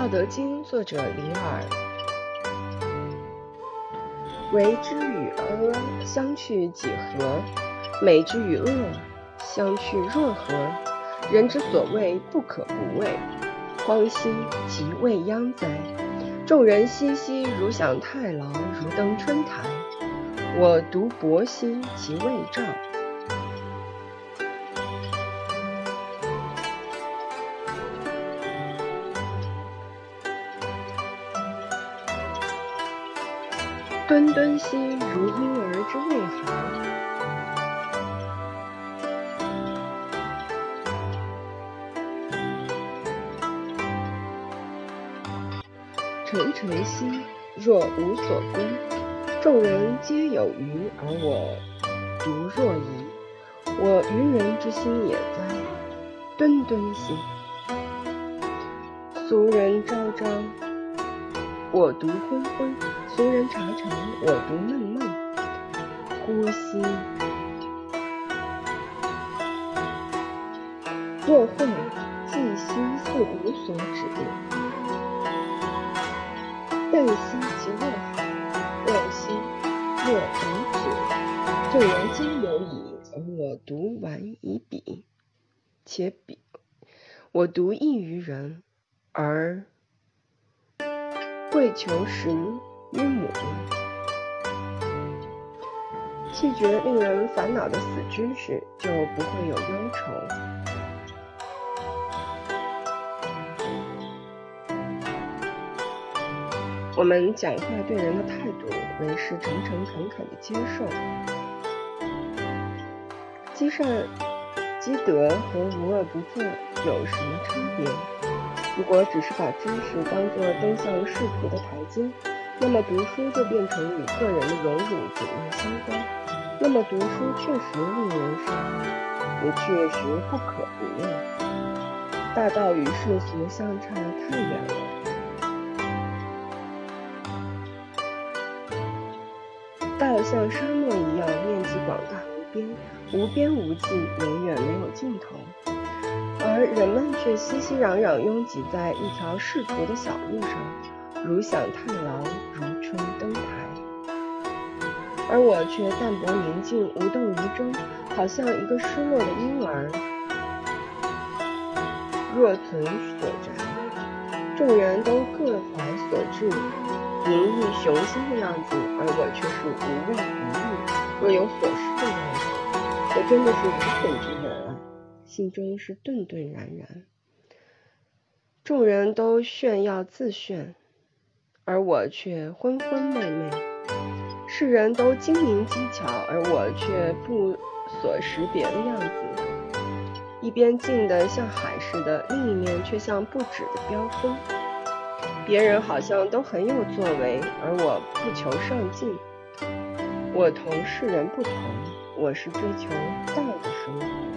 道德经》作者李耳。为之与阿相去几何？美之与恶相去若何？人之所谓不可不畏，荒兮其未央哉！众人熙熙，如享太牢，如登春台。我独泊兮其未兆。敦敦兮如婴儿之未孩，沉沉兮若无所归。众人皆有余而我独若遗，我愚人之心也哉！敦敦兮，俗人昭昭，我独昏昏；俗人察察，我独闷闷。呼吸，若会，既兮似无所止；但心即若海，若心若无止。众人皆有矣，而我独顽以彼。且彼，我独异于人，而跪求食于母。弃绝令人烦恼的死知识，就不会有忧愁。我们讲话对人的态度，为是诚诚恳恳的接受。积善积德和无恶不作有什么差别？如果只是把知识当作登上仕途的台阶，那么读书就变成与个人的荣辱紧密相关。那么读书确实令人伤爱，也确实不可不畏。大道与世俗相差太远了。道像沙漠一样，面积广大边，无边无际，永远没有尽头。而人们却熙熙攘攘拥挤在一条仕途的小路上，如享太牢，如春登台。而我却淡泊宁静，无动于衷，好像一个失落的婴儿。若存所宅，众人都各怀所志，淫逸雄心的样子，而我却是无畏无虑，若有所失的样子。我真的是无蠢之人啊，心中是顿顿然然。众人都炫耀自炫，而我却昏昏昧昧。世人都精明机巧，而我却不所识别的样子。一边静得像海似的，另一面却像不止的飙风。别人好像都很有作为，而我不求上进。我同世人不同，我是追求道的生活。